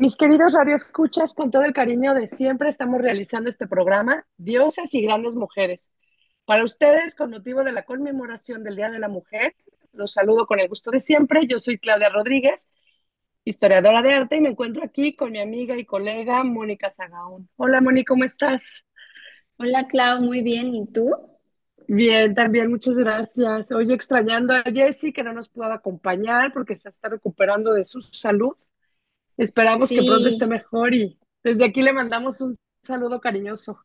Mis queridos radioescuchas, con todo el cariño de siempre estamos realizando este programa, Diosas y Grandes Mujeres. Para ustedes, con motivo de la conmemoración del Día de la Mujer, los saludo con el gusto de siempre. Yo soy Claudia Rodríguez, historiadora de arte, y me encuentro aquí con mi amiga y colega Mónica Zagaón. Hola, Mónica, ¿cómo estás? Hola, Clau, muy bien. ¿Y tú? Bien, también, muchas gracias. Hoy extrañando a Jessie, que no nos pudo acompañar porque se está recuperando de su salud. Esperamos que pronto esté mejor y desde aquí le mandamos un saludo cariñoso.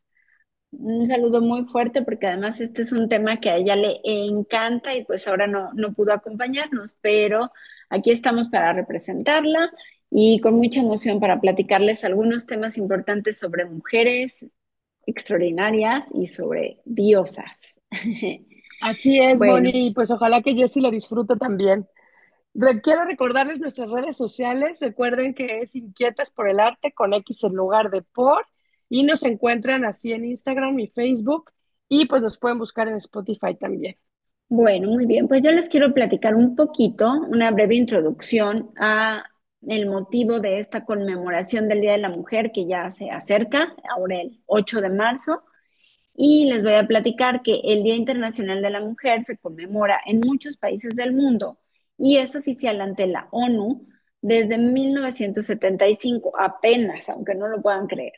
un saludo muy fuerte porque además este es un tema que a ella le encanta y pues ahora no, no pudo acompañarnos, pero aquí estamos para representarla y con mucha emoción para platicarles algunos temas importantes sobre mujeres extraordinarias y sobre diosas. Así es, Bueno, Moni, y pues ojalá que Jessie lo disfrute también. Quiero recordarles nuestras redes sociales. Recuerden que es Inquietas por el Arte con X en lugar de por. Y nos encuentran así en Instagram y Facebook. Y pues nos pueden buscar en Spotify también. Bueno, muy bien. Pues yo les quiero platicar un poquito, una breve introducción a el motivo de esta conmemoración del Día de la Mujer que ya se acerca, ahora el 8 de marzo, y les voy a platicar que el Día Internacional de la Mujer se conmemora en muchos países del mundo y es oficial ante la ONU desde 1975, apenas, aunque no lo puedan creer.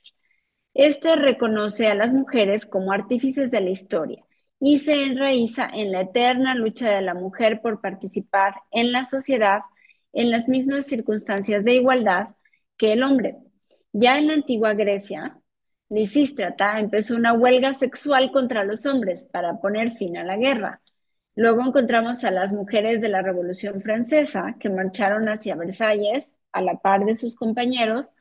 Este reconoce a las mujeres como artífices de la historia y se enraiza en la eterna lucha de la mujer por participar en la sociedad en las mismas circunstancias de igualdad que el hombre. Ya en la antigua Grecia, Lisístrata empezó una huelga sexual contra los hombres para poner fin a la guerra. Luego encontramos a las mujeres de la Revolución Francesa que marcharon hacia Versalles a la par de sus compañeros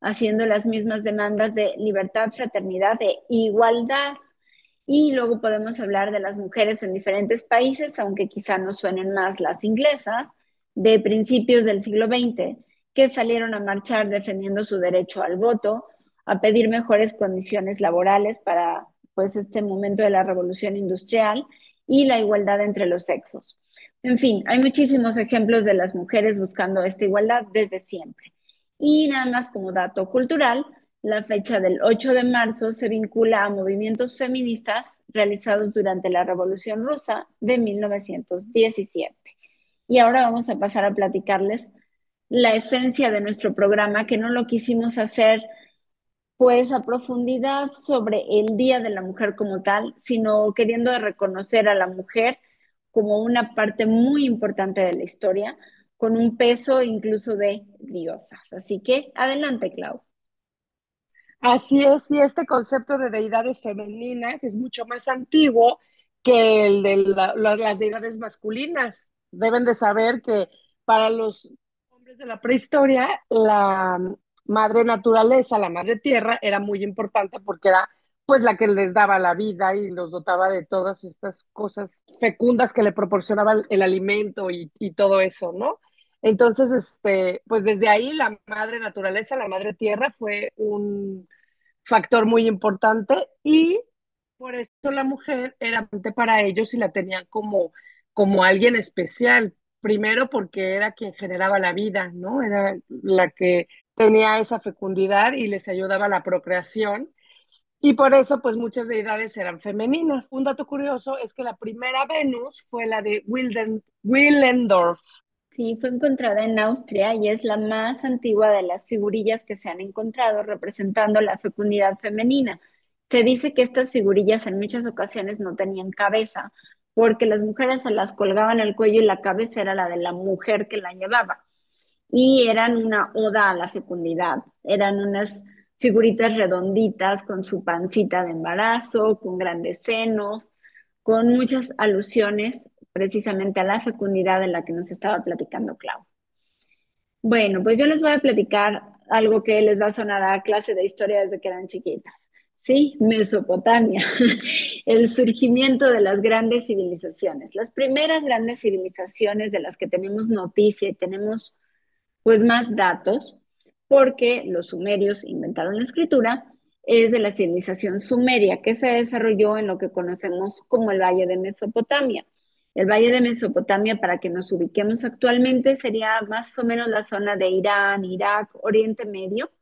haciendo las mismas demandas de libertad, fraternidad e igualdad. Y luego podemos hablar de las mujeres en diferentes países, aunque quizá nos suenen más las inglesas, de principios del siglo XX, que salieron a marchar defendiendo su derecho al voto, a pedir mejores condiciones laborales para pues este momento de la revolución industrial y la igualdad entre los sexos. En fin, hay muchísimos ejemplos de las mujeres buscando esta igualdad desde siempre. Y nada más como dato cultural, la fecha del 8 de marzo se vincula a movimientos feministas realizados durante la Revolución Rusa de 1917. Y ahora vamos a pasar a platicarles la esencia de nuestro programa, que no lo quisimos hacer pues a profundidad sobre el Día de la Mujer como tal, sino queriendo reconocer a la mujer como una parte muy importante de la historia, con un peso incluso de diosas. Así que adelante, Clau. Así es, y este concepto de deidades femeninas es mucho más antiguo que el de la- la- las deidades masculinas. Deben de saber que para los hombres de la prehistoria, la madre naturaleza, la madre tierra, era muy importante porque era pues la que les daba la vida y los dotaba de todas estas cosas fecundas que le proporcionaba el, alimento y, y todo eso, ¿no? Entonces, este, pues desde ahí la madre naturaleza, la madre tierra fue un factor muy importante y por eso la mujer era para ellos y la tenían como, como alguien especial. Primero porque era quien generaba la vida, ¿no? Era la que tenía esa fecundidad y les ayudaba la procreación. Y por eso, pues muchas deidades eran femeninas. Un dato curioso es que la primera Venus fue la de Wilden, Willendorf. Sí, fue encontrada en Austria y es la más antigua de las figurillas que se han encontrado representando la fecundidad femenina. Se dice que estas figurillas en muchas ocasiones no tenían cabeza, porque las mujeres se las colgaban al cuello y la cabeza era la de la mujer que la llevaba. Y eran una oda a la fecundidad. Eran unas figuritas redonditas con su pancita de embarazo, con grandes senos, con muchas alusiones precisamente a la fecundidad de la que nos estaba platicando Clau. Bueno, pues yo les voy a platicar algo que les va a sonar a clase de historia desde que eran chiquitas. Sí, Mesopotamia, el surgimiento de las grandes civilizaciones. Las primeras grandes civilizaciones de las que tenemos noticia y tenemos pues más datos, porque los sumerios inventaron la escritura, es de la civilización sumeria que se desarrolló en lo que conocemos como el Valle de Mesopotamia. El Valle de Mesopotamia, para que nos ubiquemos actualmente, sería más o menos la zona de Irán, Irak, Oriente Medio,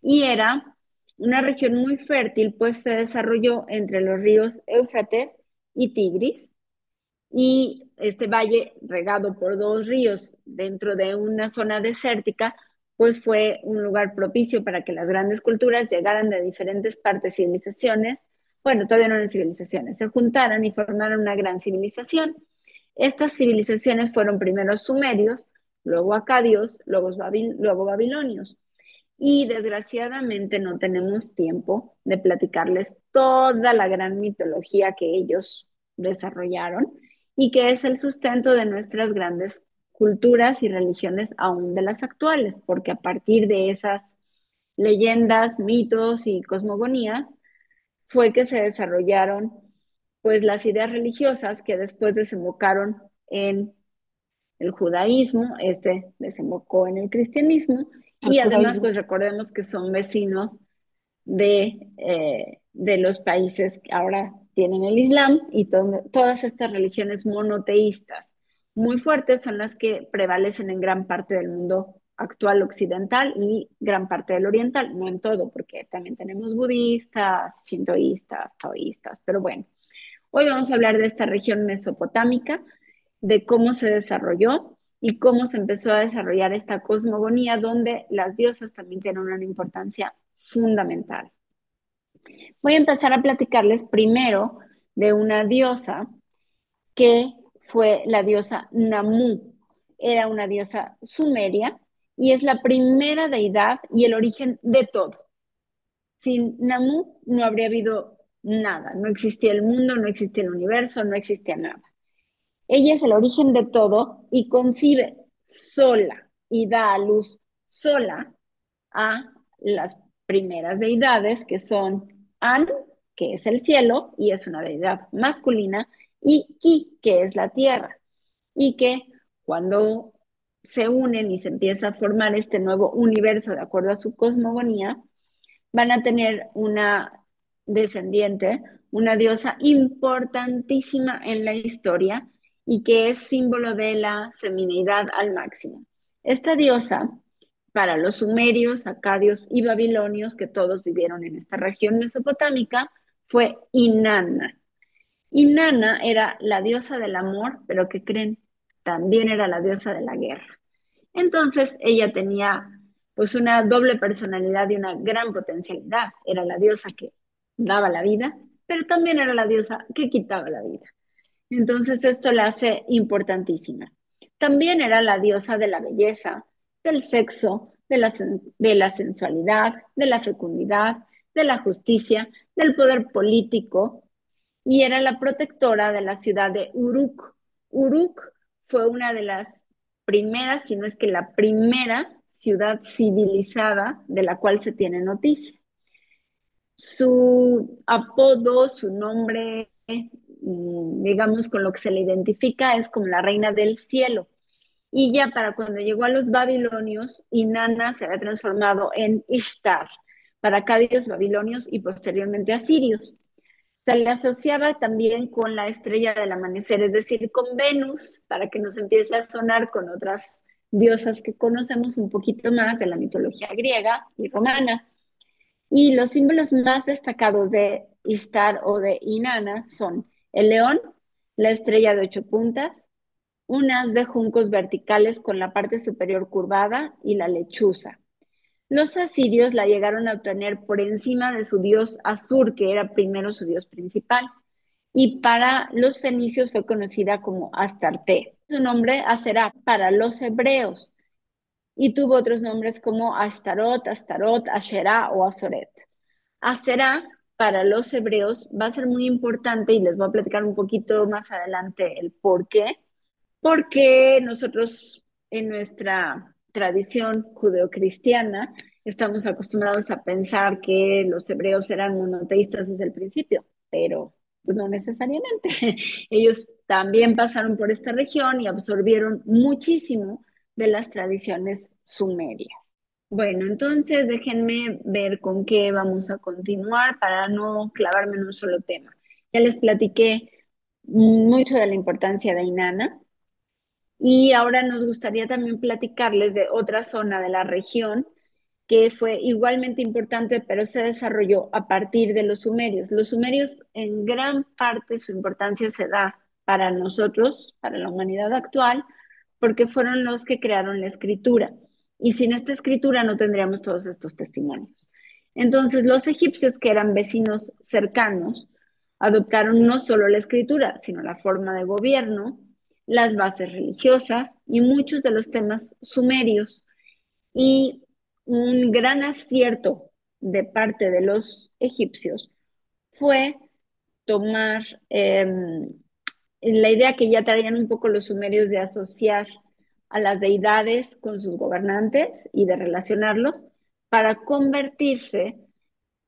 y era una región muy fértil, pues se desarrolló entre los ríos Éufrates y Tigris, y este valle regado por dos ríos dentro de una zona desértica, pues fue un lugar propicio para que las grandes culturas llegaran de diferentes partes civilizaciones, bueno, todavía no eran civilizaciones, se juntaran y formaran una gran civilización. Estas civilizaciones fueron primero sumerios, luego acadios, luego, luego babilonios. Y desgraciadamente no tenemos tiempo de platicarles toda la gran mitología que ellos desarrollaron y que es el sustento de nuestras grandes culturas y religiones aún de las actuales, porque a partir de esas leyendas, mitos y cosmogonías fue que se desarrollaron pues las ideas religiosas que después desembocaron en el judaísmo, este desembocó en el cristianismo y además pues recordemos que son vecinos de, eh, de los países que ahora tienen el Islam y todas estas religiones monoteístas muy fuertes son las que prevalecen en gran parte del mundo actual occidental y gran parte del oriental, no en todo, porque también tenemos budistas, shintoístas, taoístas, pero bueno, hoy vamos a hablar de esta región mesopotámica, de cómo se desarrolló y cómo se empezó a desarrollar esta cosmogonía donde las diosas también tienen una importancia fundamental. Voy a empezar a platicarles primero de una diosa que fue la diosa Namu. Era una diosa sumeria y es la primera deidad y el origen de todo. Sin Namu no habría habido nada, no existía el mundo, no existía el universo, no existía nada. Ella es el origen de todo y concibe sola y da a luz sola a las primeras deidades que son An, que es el cielo y es una deidad masculina, y Ki, que es la tierra, y que cuando se unen y se empieza a formar este nuevo universo de acuerdo a su cosmogonía, van a tener una descendiente, una diosa importantísima en la historia y que es símbolo de la feminidad al máximo. Esta diosa para los sumerios, acadios y babilonios, que todos vivieron en esta región mesopotámica, fue Inanna. Inanna era la diosa del amor, pero que creen, también era la diosa de la guerra. Entonces ella tenía pues una doble personalidad y una gran potencialidad. Era la diosa que daba la vida, pero también era la diosa que quitaba la vida. Entonces esto la hace importantísima. También era la diosa de la belleza, del sexo, de la, de la sensualidad, de la fecundidad, de la justicia, del poder político, y era la protectora de la ciudad de Uruk. Uruk fue una de las primeras, si no es que la primera ciudad civilizada de la cual se tiene noticia. Su apodo, su nombre, mm, digamos con lo que se le identifica, es como la reina del cielo. Y ya para cuando llegó a los babilonios, Inanna se había transformado en Ishtar, para acadios, babilonios y posteriormente asirios. Se le asociaba también con la estrella del amanecer, es decir, con Venus, para que nos empiece a sonar con otras diosas que conocemos un poquito más de la mitología griega y romana. Y los símbolos más destacados de Ishtar o de Inanna son el león, la estrella de ocho puntas, unas de juncos verticales con la parte superior curvada y la lechuza. Los asirios la llegaron a obtener por encima de su dios Azur, que era primero su dios principal, y para los fenicios fue conocida como Astarte. Su nombre Aserá para los hebreos, y tuvo otros nombres como Ashtarot, Astarot, Asherá o Azoret. Aserá para los hebreos va a ser muy importante y les voy a platicar un poquito más adelante el por qué, porque nosotros en nuestra tradición judeocristiana estamos acostumbrados a pensar que los hebreos eran monoteístas desde el principio, pero pues, no necesariamente. Ellos también pasaron por esta región y absorbieron muchísimo de las tradiciones sumerias. Bueno, entonces déjenme ver con qué vamos a continuar para no clavarme en un solo tema. Ya les platiqué mucho de la importancia de Inanna. Y ahora nos gustaría también platicarles de otra zona de la región que fue igualmente importante, pero se desarrolló a partir de los sumerios. Los sumerios, en gran parte, su importancia se da para nosotros, para la humanidad actual, porque fueron los que crearon la escritura. Y sin esta escritura no tendríamos todos estos testimonios. Entonces, los egipcios, que eran vecinos cercanos, adoptaron no solo la escritura, sino la forma de gobierno, las bases religiosas y muchos de los temas sumerios. Y un gran acierto de parte de los egipcios fue tomar em, la idea que ya traían un poco los sumerios de asociar a las deidades con sus gobernantes y de relacionarlos para convertirse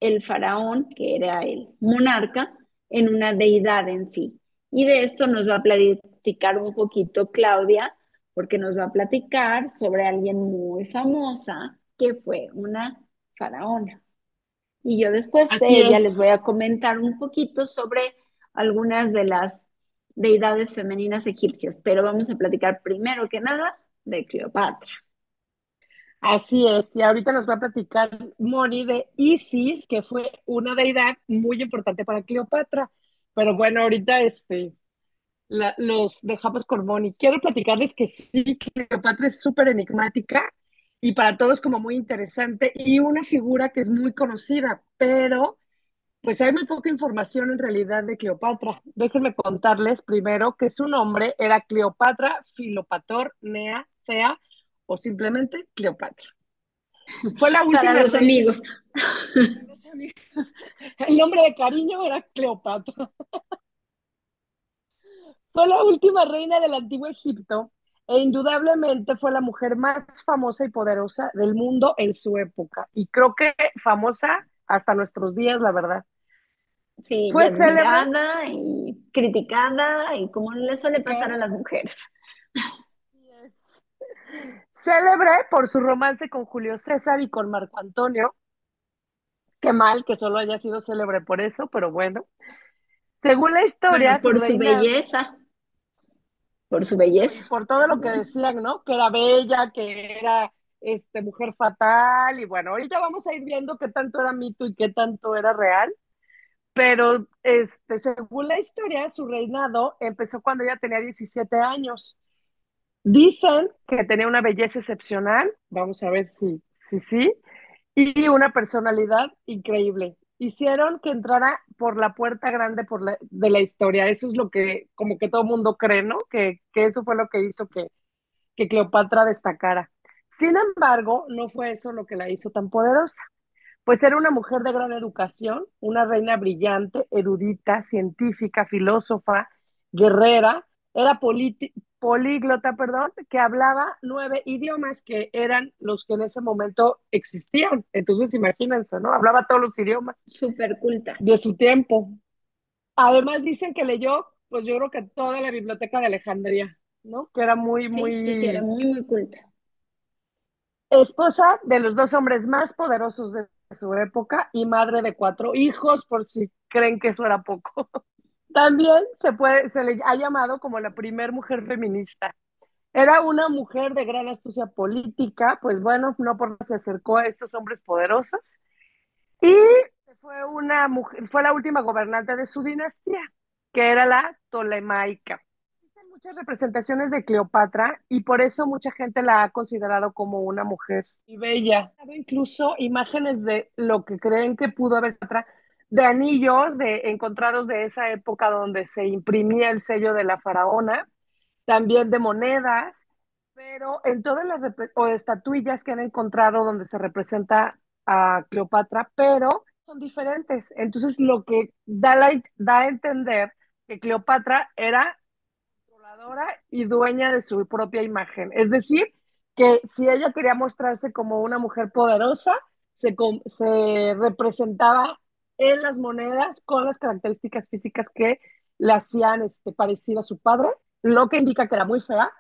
el faraón, que era el monarca, en una deidad en sí. Y de esto nos va a platicar un poquito Claudia, porque nos va a platicar sobre alguien muy famosa que fue una faraona. Y yo después de ella les voy a comentar un poquito sobre algunas de las deidades femeninas egipcias, pero vamos a platicar primero que nada de Cleopatra. Así es, y ahorita nos va a platicar Moni de Isis, que fue una deidad muy importante para Cleopatra. Pero bueno, ahorita este, los dejamos con Moni. Quiero platicarles que sí, Cleopatra es súper enigmática y para todos como muy interesante y una figura que es muy conocida, pero pues hay muy poca información en realidad de Cleopatra. Déjenme contarles primero que su nombre era Cleopatra Filopator Nea Sea o simplemente Cleopatra. Fue la última. Para los amigos. amigos. El nombre de cariño era Cleopatra. Fue la última reina del antiguo Egipto e indudablemente fue la mujer más famosa y poderosa del mundo en su época. Y creo que famosa hasta nuestros días, la verdad. Sí, fue celebrada y criticada y como le suele pasar a las mujeres. Célebre por su romance con Julio César y con Marco Antonio. Qué mal que solo haya sido célebre por eso, pero bueno. Según la historia, por su, belleza. Por su belleza. Por todo lo que decían, ¿no? Que era bella, que era este, mujer fatal. Y bueno, ahorita vamos a ir viendo qué tanto era mito y qué tanto era real. Pero este, según la historia, su reinado empezó cuando ella tenía 17 años. Dicen que tenía una belleza excepcional, vamos a ver si sí, sí, y una personalidad increíble. Hicieron que entrara por la puerta grande por de la historia. Eso es lo que como que todo mundo cree, ¿no? Que, que eso fue lo que hizo que, que Cleopatra destacara. Sin embargo, no fue eso lo que la hizo tan poderosa. Pues era una mujer de gran educación, una reina brillante, erudita, científica, filósofa, guerrera, era políglota, perdón, que hablaba nueve idiomas que eran los que en ese momento existían. Entonces, imagínense, ¿no? Hablaba todos los idiomas. Súper culta. De su tiempo. Además, dicen que leyó, pues yo creo que toda la biblioteca de Alejandría, ¿no? Que era muy, muy... Sí, era muy, muy culta. Esposa de los dos hombres más poderosos de su época y madre de cuatro hijos, por si creen que eso era poco. También se, puede, se le ha llamado como la primer mujer feminista. Era una mujer de gran astucia política, pues bueno, no por se acercó a estos hombres poderosos y fue una mujer, fue la última gobernante de su dinastía, que era la Tolemaica. Existen muchas representaciones de Cleopatra y por eso mucha gente la ha considerado como una mujer y bella. Incluso imágenes de lo que creen que pudo haber de anillos de, encontrados de esa época donde se imprimía el sello de la faraona, también de monedas, pero en todas las o estatuillas que han encontrado donde se representa a Cleopatra, pero son diferentes. Entonces lo que da, da a entender que Cleopatra era controladora y dueña de su propia imagen. Es decir, que si ella quería mostrarse como una mujer poderosa, se, se representaba en las monedas con las características físicas que le hacían este, parecido a su padre, lo que indica que era muy fea.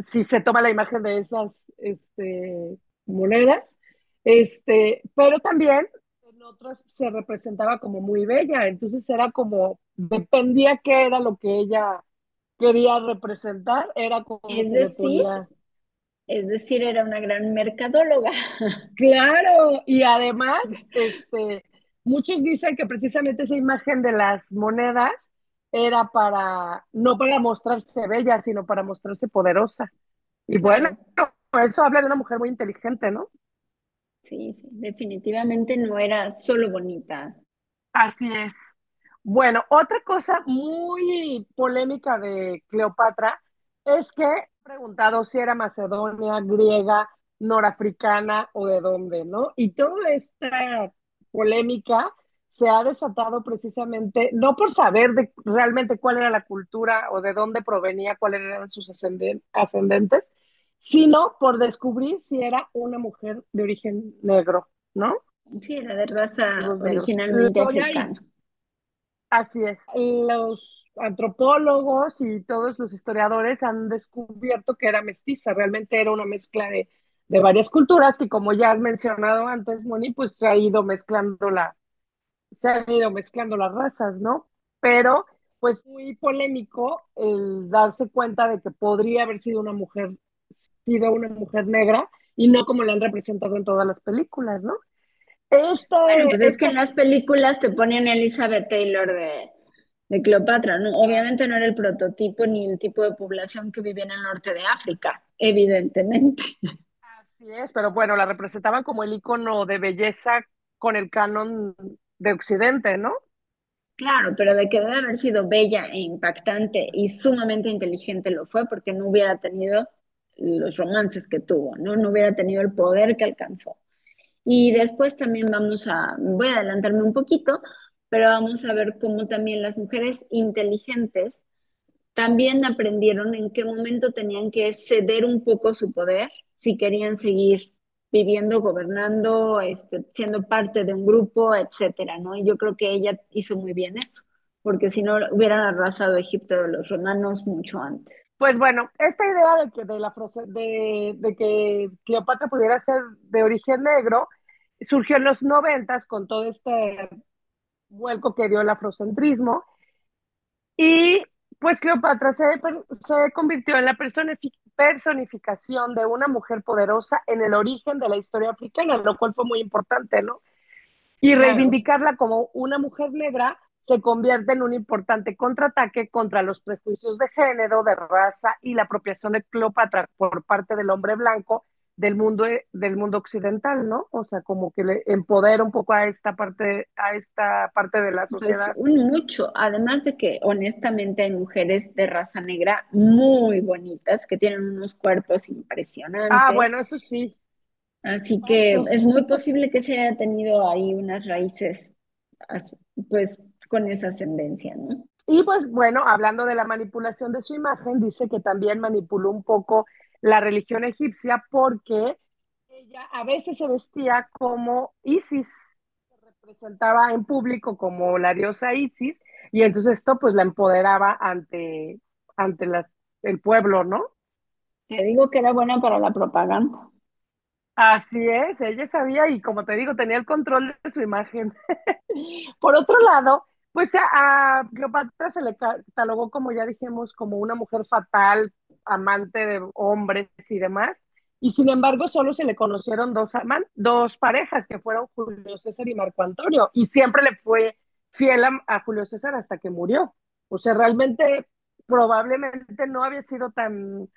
si se toma la imagen de esas este, monedas, este, pero también en otras se representaba como muy bella, entonces era como, dependía qué era lo que ella quería representar, era como Es decir, es decir, era una gran mercadóloga. Claro, y además, este, muchos dicen que precisamente esa imagen de las monedas era para, no para mostrarse bella, sino para mostrarse poderosa. Y bueno, eso habla de una mujer muy inteligente, ¿no? sí, sí, definitivamente no era solo bonita. Así es. Bueno, otra cosa muy polémica de Cleopatra es que he preguntado si era macedonia, griega, norafricana o de dónde, ¿no? Y toda esta polémica se ha desatado precisamente, no por saber de realmente cuál era la cultura o de dónde provenía, cuáles eran sus ascenden- ascendentes, sino por descubrir si era una mujer de origen negro, ¿no? Sí, era de raza Los originalmente africana. Así es. Los antropólogos y todos los historiadores han descubierto que era mestiza, realmente era una mezcla de, de varias culturas que como ya has mencionado antes, Moni, pues se ha ido mezclando la, se han ido mezclando las razas, ¿no? Pero pues muy polémico el darse cuenta de que podría haber sido una mujer, sido una mujer negra y no como la han representado en todas las películas, ¿no? Bueno, pues es que en las películas te ponían a Elizabeth Taylor de, de Cleopatra, ¿no? Obviamente no era el prototipo ni el tipo de población que vivía en el norte de África, evidentemente. Así es, pero bueno, la representaban como el icono de belleza con el canon de Occidente, ¿no? Claro, pero de que debe haber sido bella e impactante y sumamente inteligente lo fue porque no hubiera tenido los romances que tuvo, ¿no? No hubiera tenido el poder que alcanzó. Y después también vamos a, voy a adelantarme un poquito, pero vamos a ver cómo también las mujeres inteligentes también aprendieron en qué momento tenían que ceder un poco su poder si querían seguir viviendo, gobernando, este, siendo parte de un grupo, etcétera, ¿no? Y yo creo que ella hizo muy bien eso, porque si no hubieran arrasado Egipto de los romanos mucho antes. Pues bueno, esta idea de que, de, la, de, de que Cleopatra pudiera ser de origen negro surgió en los noventas con todo este vuelco que dio el afrocentrismo y pues Cleopatra se, se convirtió en la personificación de una mujer poderosa en el origen de la historia africana, lo cual fue muy importante, ¿no? Y reivindicarla como una mujer negra se convierte en un importante contraataque contra los prejuicios de género, de raza y la apropiación de Cleopatra por parte del hombre blanco del mundo, del mundo occidental, ¿no? O sea, como que le empodera un poco a esta parte, a esta parte de la Pues sociedad. un mucho, además de que honestamente hay mujeres de raza negra muy bonitas que tienen unos cuerpos Ah, impresionantes, bueno, eso sí, así que eso es sí. muy posible que se haya tenido ahí unas raíces, pues con esa ascendencia, ¿no? Y pues bueno, hablando de la manipulación de su imagen, dice que también manipuló un poco la religión egipcia porque ella a veces se vestía como Isis, se representaba en público como la diosa Isis, y entonces esto pues la empoderaba ante, ante las, el pueblo, ¿no? Te digo que era buena para la propaganda. Así es, ella sabía y como te digo, tenía el control de su imagen. Por otro lado, pues a, a Cleopatra se le catalogó, como ya dijimos, como una mujer fatal, amante de hombres y demás, y sin embargo solo se le conocieron dos, aman dos parejas, que fueron Julio César y Marco Antonio, y siempre le fue fiel a, a Julio César hasta que murió. O sea, realmente probablemente no había sido tan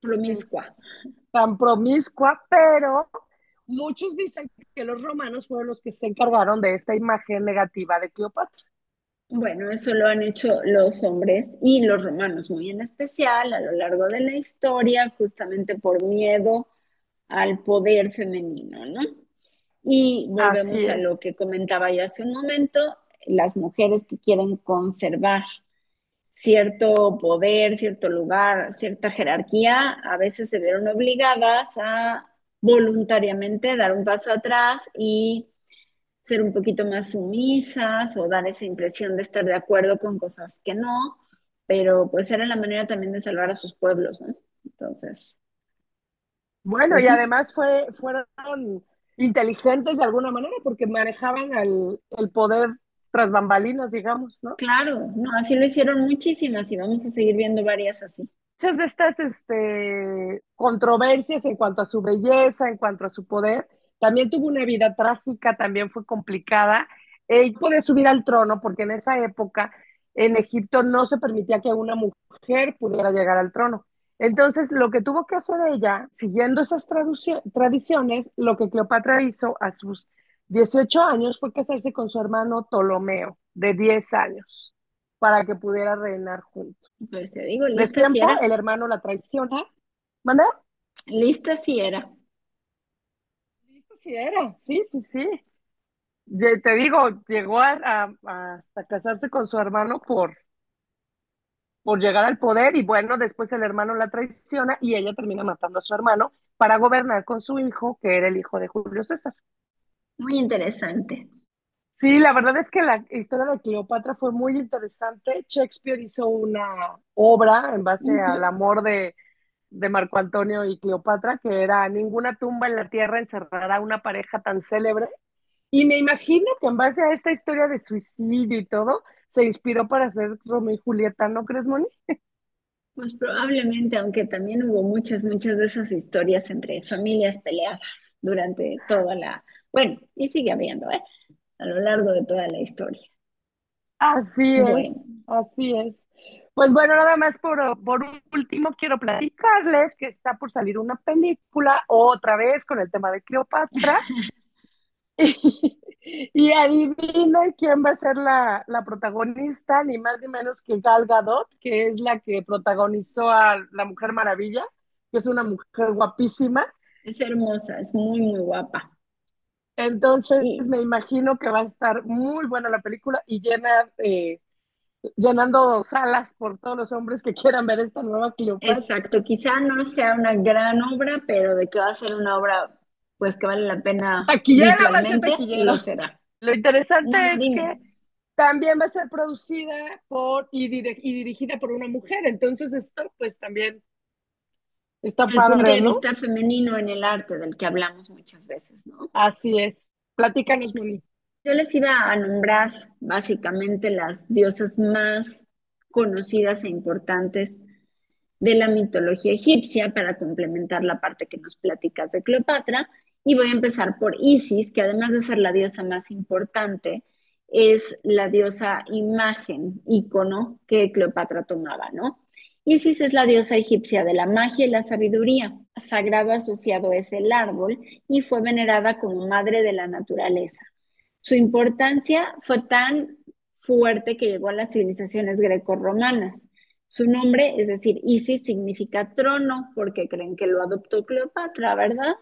Promiscua. tan promiscua, pero muchos dicen que los romanos fueron los que se encargaron de esta imagen negativa de Cleopatra. Bueno, eso lo han hecho los hombres y los romanos muy en especial a lo largo de la historia, justamente por miedo al poder femenino, ¿no? Y volvemos a lo que comentaba yo hace un momento, las mujeres que quieren conservar cierto poder, cierto lugar, cierta jerarquía, a veces se vieron obligadas a voluntariamente dar un paso atrás y ser un poquito más sumisas o dar esa impresión de estar de acuerdo con cosas que no, pero pues era la manera también de salvar a sus pueblos, ¿no? Entonces, Bueno, pues y además fue, fueron inteligentes de alguna manera porque manejaban el, el poder tras bambalinas, digamos, ¿no? Claro, no, así lo hicieron muchísimas y vamos a seguir viendo varias así. Muchas de estas este, controversias en cuanto a su belleza, en cuanto a su poder, también tuvo una vida trágica, también fue complicada. Eh, puede subir al trono porque en esa época en Egipto no se permitía que una mujer pudiera llegar al trono. Entonces, lo que tuvo que hacer ella, siguiendo esas tradiciones, lo que Cleopatra hizo a sus 18 años fue casarse con su hermano Ptolomeo, de 10 años, para que pudiera reinar juntos. Pues te digo, lista si el hermano la traiciona. ¿Manda? Lista si era. Era, sí, sí, sí. Te digo, llegó a, hasta casarse con su hermano por, por llegar al poder y bueno, después el hermano la traiciona y ella termina matando a su hermano para gobernar con su hijo, que era el hijo de Julio César. Muy interesante. Sí, la verdad es que la historia de Cleopatra fue muy interesante. Shakespeare hizo una obra en base al amor de, de Marco Antonio y Cleopatra, que era Ninguna tumba en la tierra encerrará una pareja tan célebre. Y me imagino que en base a esta historia de suicidio y todo, se inspiró para hacer Romeo y Julieta, ¿no crees, Moni? Pues probablemente, aunque también hubo muchas, muchas de esas historias entre familias peleadas durante toda la, bueno, y sigue habiendo, ¿eh? A lo largo de toda la historia. Así es, así es. Pues bueno, nada más por, por último quiero platicarles que está por salir una película otra vez con el tema de Cleopatra. y, adivinen quién va a ser la, la, protagonista, ni más ni menos que Gal Gadot, que es la que protagonizó a La Mujer Maravilla, que es una mujer guapísima. Es hermosa, es muy, muy guapa. Entonces me imagino que va a estar muy buena la película y llena, eh, llenando salas por todos los hombres que quieran ver esta nueva Cleopatra. Exacto, quizá no sea una gran obra, pero de que va a ser una obra pues que vale la pena taquillera visualmente, lo será. Lo interesante es que también va a ser producida por y, y, dirigida por una mujer, entonces esto pues también Está el punto de vista femenino en el arte del que hablamos muchas veces, ¿no? Así es. Platícanos, Moni. Yo les iba a nombrar básicamente las diosas más conocidas e importantes de la mitología egipcia para complementar la parte que nos platicas de Cleopatra. Y voy a empezar por Isis, que además de ser la diosa más importante, es la diosa imagen, ícono que Cleopatra tomaba, ¿no? Isis es la diosa egipcia de la magia y la sabiduría. Sagrado asociado es el árbol y fue venerada como madre de la naturaleza. Su importancia fue tan fuerte que llegó a las civilizaciones greco-romanas. Su nombre, es decir, Isis, significa trono porque creen que lo adoptó Cleopatra, ¿verdad?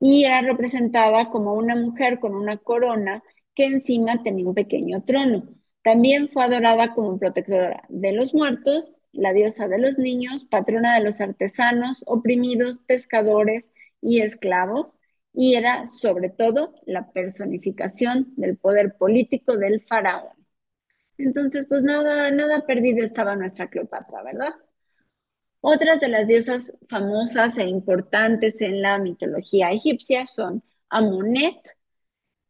Y era representada como una mujer con una corona que encima tenía un pequeño trono. También fue adorada como protectora de los muertos la diosa de los niños, patrona de los artesanos, oprimidos, pescadores y esclavos, y era sobre todo la personificación del poder político del faraón. Entonces, pues nada, nada perdido estaba nuestra Cleopatra, ¿verdad? Otras de las diosas famosas e importantes en la mitología egipcia son Amonet,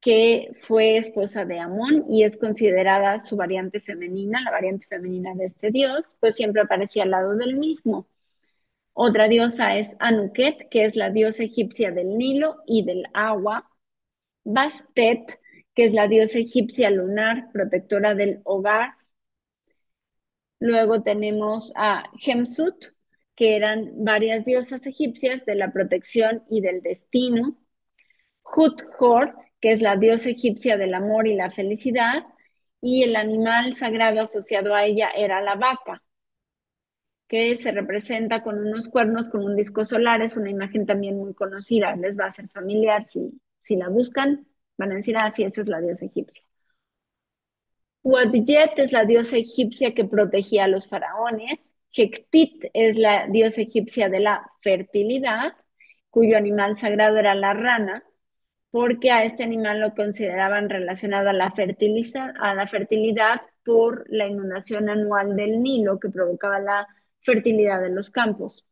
que fue esposa de Amón y es considerada su variante femenina, la variante femenina de este dios, pues siempre aparecía al lado del mismo. Otra diosa es Anuket, que es la diosa egipcia del Nilo y del agua. Bastet, que es la diosa egipcia lunar, protectora del hogar. Luego tenemos a Hemsut, que eran varias diosas egipcias de la protección y del destino. Hut-Hor, que es la diosa egipcia del amor y la felicidad, y el animal sagrado asociado a ella era la vaca, que se representa con unos cuernos con un disco solar, es una imagen también muy conocida, les va a ser familiar, si, si la buscan, van a decir, ah, sí, esa es la diosa egipcia. Wadjet es la diosa egipcia que protegía a los faraones, Hektit es la diosa egipcia de la fertilidad, cuyo animal sagrado era la rana, porque a este animal lo consideraban relacionado a la, a la fertilidad por la inundación anual del Nilo que provocaba la fertilidad de los campos.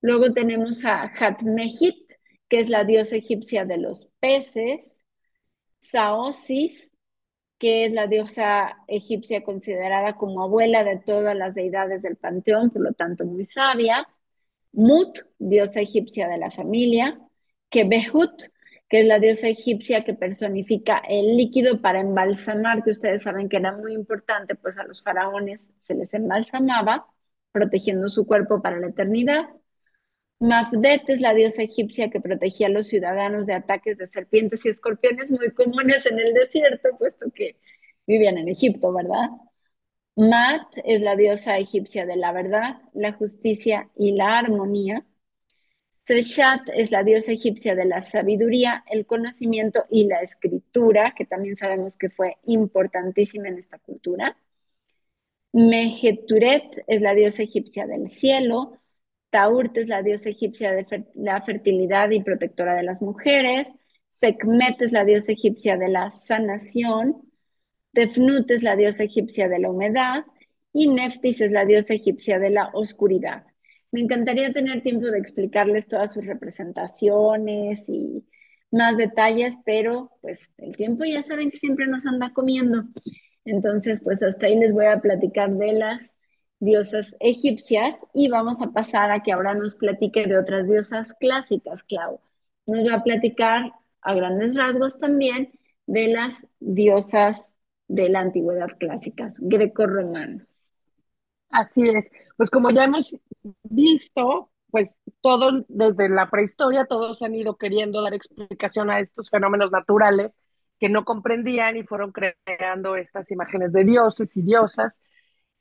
Luego tenemos a Hatmehit, que es la diosa egipcia de los peces, Saosis, que es la diosa egipcia considerada como abuela de todas las deidades del panteón, por lo tanto muy sabia, Mut, diosa egipcia de la familia, Kebehut, que es la diosa egipcia que personifica el líquido para embalsamar, que ustedes saben que era muy importante, pues a los faraones se les embalsamaba, protegiendo su cuerpo para la eternidad. Mafdet es la diosa egipcia que protegía a los ciudadanos de ataques de serpientes y escorpiones muy comunes en el desierto, puesto que vivían en Egipto, ¿verdad? Mat es la diosa egipcia de la verdad, la justicia y la armonía. Seshat es la diosa egipcia de la sabiduría, el conocimiento y la escritura, que también sabemos que fue importantísima en esta cultura. Meheturet es la diosa egipcia del cielo. Taurt es la diosa egipcia de la fertilidad y protectora de las mujeres. Sekhmet es la diosa egipcia de la sanación. Tefnut es la diosa egipcia de la humedad. Y Neftis es la diosa egipcia de la oscuridad. Me encantaría tener tiempo de explicarles todas sus representaciones y más detalles, pero pues el tiempo ya saben que siempre nos anda comiendo. Entonces, pues hasta ahí les voy a platicar de las diosas egipcias y vamos a pasar a que ahora nos platique de otras diosas clásicas, Clau. Nos va a platicar a grandes rasgos también de las diosas de la antigüedad clásica, greco-romanas. Así es. Pues como ya hemos visto, pues todo desde la prehistoria, todos han ido queriendo dar explicación a estos fenómenos naturales que no comprendían y fueron creando estas imágenes de dioses y diosas.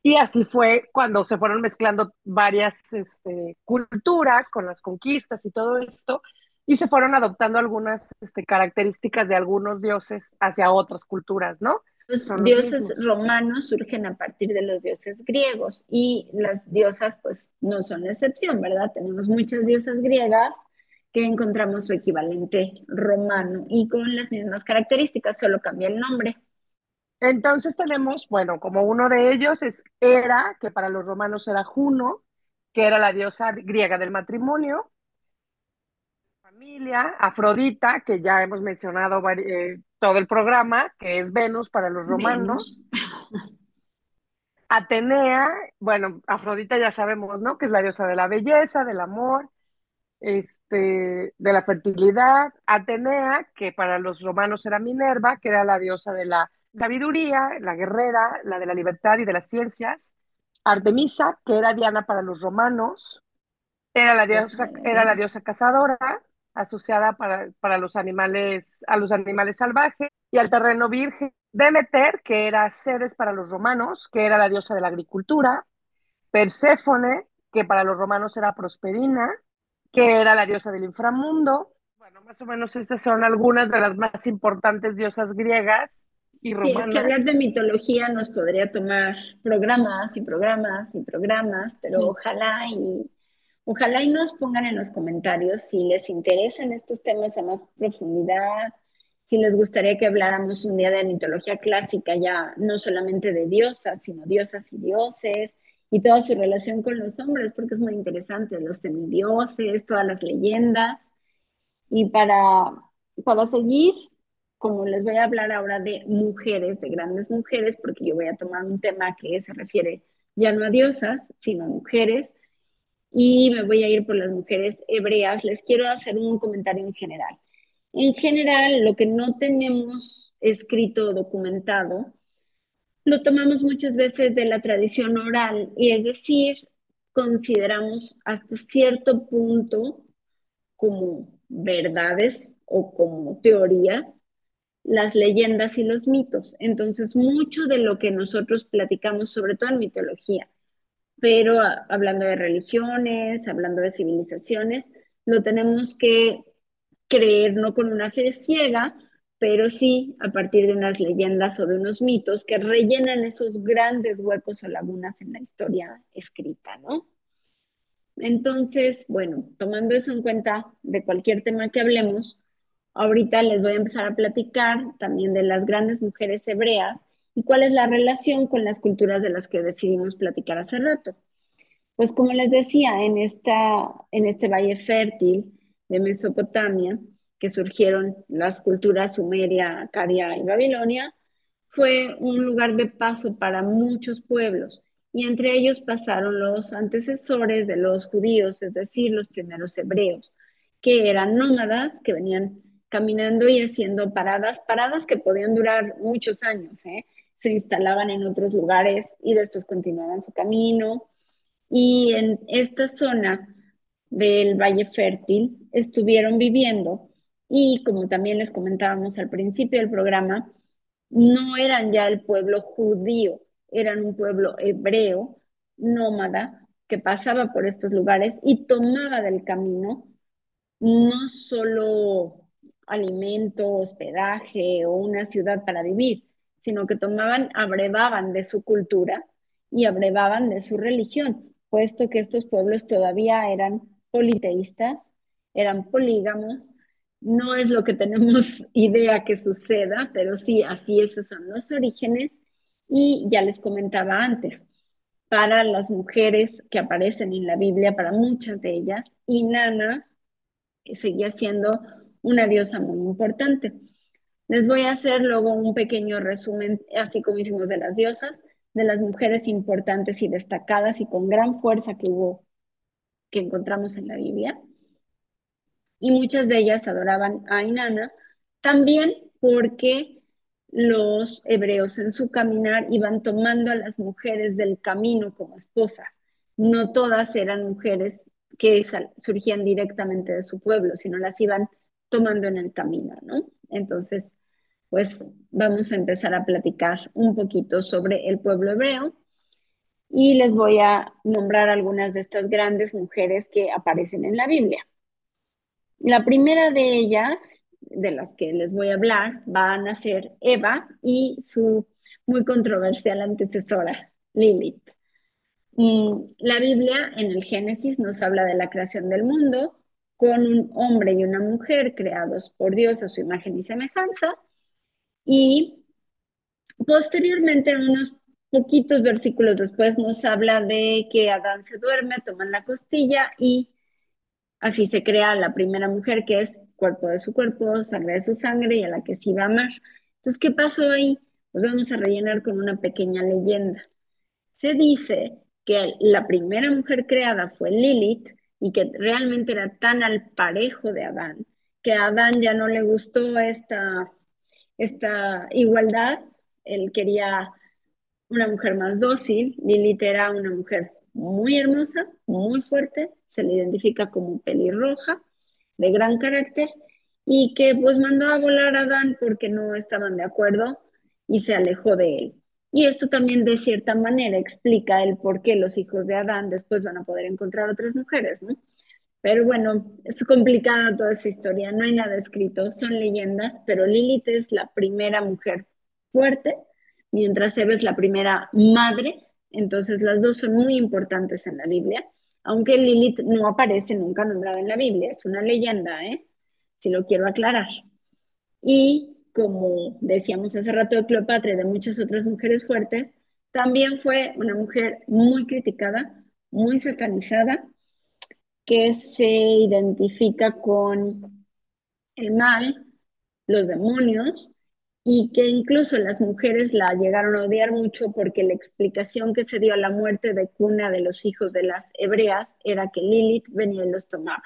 Y así fue cuando se fueron mezclando varias este, culturas con las conquistas y todo esto, y se fueron adoptando algunas este, características de algunos dioses hacia otras culturas, ¿no? Los dioses romanos surgen a partir de los dioses griegos y las diosas pues no son la excepción, ¿verdad? Tenemos muchas diosas griegas que encontramos su equivalente romano y con las mismas características, solo cambia el nombre. Entonces tenemos, bueno, como uno de ellos es Hera, que para los romanos era Juno, que era la diosa griega del matrimonio, familia, Afrodita, que ya hemos mencionado eh, todo el programa, que es Venus para los romanos. Atenea, bueno, Afrodita ya sabemos, ¿no? Que es la diosa de la belleza, del amor, este, de la fertilidad. Atenea, que para los romanos era Minerva, que era la diosa de la sabiduría, la guerrera, la de la libertad y de las ciencias. Artemisa, que era Diana para los romanos, era la diosa, era la diosa cazadora asociada para, para, los animales, a los animales salvajes, y al terreno virgen. Demeter, que era Ceres para los romanos, que era la diosa de la agricultura. Perséfone, que para los romanos era Prosperina, que era la diosa del inframundo. Bueno, más o menos estas son algunas de las más importantes diosas griegas y romanas. Sí, que hablar de mitología nos podría tomar programas y programas y programas, pero ojalá y Ojalá y nos pongan en los comentarios si les interesan estos temas a más profundidad, si les gustaría que habláramos un día de mitología clásica, ya no solamente de diosas, sino diosas y dioses, y toda su relación con los hombres, porque es muy interesante, los semidioses, todas las leyendas. Y para, para seguir, como les voy a hablar ahora de mujeres, de grandes mujeres, porque yo voy a tomar un tema que se refiere ya no a diosas, sino a mujeres, y me voy a ir por las mujeres hebreas, les quiero hacer un comentario en general. En general, lo que no tenemos escrito o documentado, lo tomamos muchas veces de la tradición oral, y es decir, consideramos hasta cierto punto como verdades o como teorías las leyendas y los mitos. Entonces, mucho de lo que nosotros platicamos, sobre todo en mitología, pero hablando de religiones, hablando de civilizaciones, lo tenemos que creer no con una fe ciega, pero sí a partir de unas leyendas o de unos mitos que rellenan esos grandes huecos o lagunas en la historia escrita, ¿no? Entonces, bueno, tomando eso en cuenta de cualquier tema que hablemos, ahorita les voy a empezar a platicar también de las grandes mujeres hebreas ¿Y cuál es la relación con las culturas de las que decidimos platicar hace rato? Pues como les decía, en, esta, en este valle fértil de Mesopotamia, que surgieron las culturas sumeria, acadia y babilonia, fue un lugar de paso para muchos pueblos y entre ellos pasaron los antecesores de los judíos, es decir, los primeros hebreos, que eran nómadas, que venían caminando y haciendo paradas, paradas que podían durar muchos años, ¿eh? se instalaban en otros lugares y después continuaban su camino. Y en esta zona del Valle Fértil estuvieron viviendo y como también les comentábamos al principio del programa, no eran ya el pueblo judío, eran un pueblo hebreo, nómada, que pasaba por estos lugares y tomaba del camino no solo alimento, hospedaje o una ciudad para vivir, sino que tomaban, abrevaban de su cultura y abrevaban de su religión, puesto que estos pueblos todavía eran politeístas, eran polígamos. No es lo que tenemos idea que suceda, pero sí, así esos son los orígenes y ya les comentaba antes, para las mujeres que aparecen en la Biblia, para muchas de ellas, Inanna seguía siendo una diosa muy importante. Les voy a hacer luego un pequeño resumen, así como hicimos de las diosas, de las mujeres importantes y destacadas y con gran fuerza que hubo, que encontramos en la Biblia. Y muchas de ellas adoraban a Inanna, también porque los hebreos en su caminar iban tomando a las mujeres del camino como esposas. No todas eran mujeres que surgían directamente de su pueblo, sino las iban tomando en el camino, ¿no? Entonces, pues vamos a empezar a platicar un poquito sobre el pueblo hebreo y les voy a nombrar algunas de estas grandes mujeres que aparecen en la Biblia. La primera de ellas de las que les voy a hablar van a ser Eva y su muy controversial antecesora, Lilith. La Biblia en el Génesis nos habla de la creación del mundo con un hombre y una mujer creados por Dios a su imagen y semejanza. Y posteriormente, unos poquitos versículos después, nos habla de que Adán se duerme, toman la costilla y así se crea la primera mujer que es cuerpo de su cuerpo, sangre de su sangre y a la que se iba a amar. Entonces, ¿qué pasó ahí? Pues vamos a rellenar con una pequeña leyenda. Se dice que la primera mujer creada fue Lilith y que realmente era tan al parejo de Adán, que a Adán ya no le gustó esta, esta igualdad, él quería una mujer más dócil, Lilith era una mujer muy hermosa, muy fuerte, se le identifica como pelirroja, de gran carácter y que pues mandó a volar a Adán porque no estaban de acuerdo y se alejó de él. Y esto también de cierta manera explica el por qué los hijos de Adán después van a poder encontrar otras mujeres, ¿no? Pero bueno, es complicada toda esa historia, no hay nada escrito, son leyendas, pero Lilith es la primera mujer fuerte, mientras Eva es la primera madre, entonces las dos son muy importantes en la Biblia aunque Lilith no aparece nunca nombrada en la Biblia, es una leyenda, ¿eh? Si lo quiero aclarar. Y como decíamos hace rato de Cleopatra y de muchas otras mujeres fuertes, también fue una mujer muy criticada, muy satanizada, que se identifica con el mal, los demonios, y que incluso las mujeres la llegaron a odiar mucho porque la explicación que se dio a la muerte de cuna de los hijos de las hebreas era que Lilith venía y los tomaba.